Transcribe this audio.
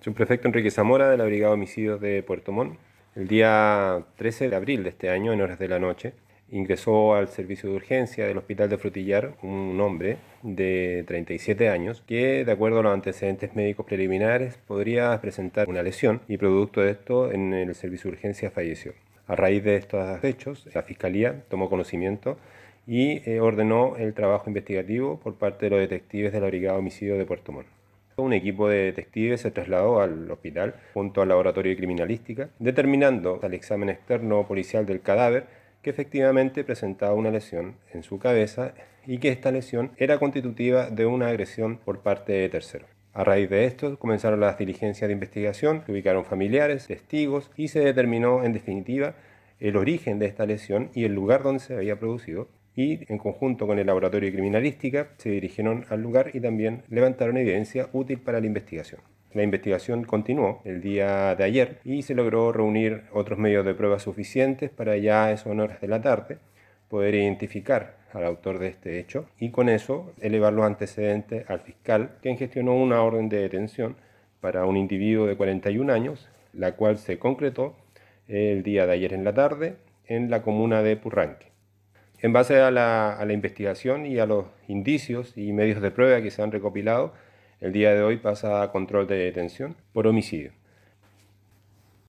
Subprefecto Enrique Zamora de la Brigada de Homicidios de Puerto Montt. El día 13 de abril de este año, en horas de la noche, ingresó al servicio de urgencia del Hospital de Frutillar un hombre de 37 años que, de acuerdo a los antecedentes médicos preliminares, podría presentar una lesión y producto de esto en el servicio de urgencia falleció. A raíz de estos hechos, la Fiscalía tomó conocimiento y eh, ordenó el trabajo investigativo por parte de los detectives de la Brigada de Homicidios de Puerto Montt. Un equipo de detectives se trasladó al hospital junto al laboratorio de criminalística, determinando al examen externo policial del cadáver que efectivamente presentaba una lesión en su cabeza y que esta lesión era constitutiva de una agresión por parte de terceros. A raíz de esto comenzaron las diligencias de investigación, se ubicaron familiares, testigos y se determinó en definitiva el origen de esta lesión y el lugar donde se había producido, y en conjunto con el laboratorio de criminalística se dirigieron al lugar y también levantaron evidencia útil para la investigación. La investigación continuó el día de ayer y se logró reunir otros medios de prueba suficientes para ya a esas horas de la tarde poder identificar al autor de este hecho y con eso elevar los antecedentes al fiscal quien gestionó una orden de detención para un individuo de 41 años, la cual se concretó el día de ayer en la tarde en la comuna de Purranque. En base a la, investigación y a los indicios y medios de prueba que se han recopilado, el día de hoy pasa a control de detención por homicidio.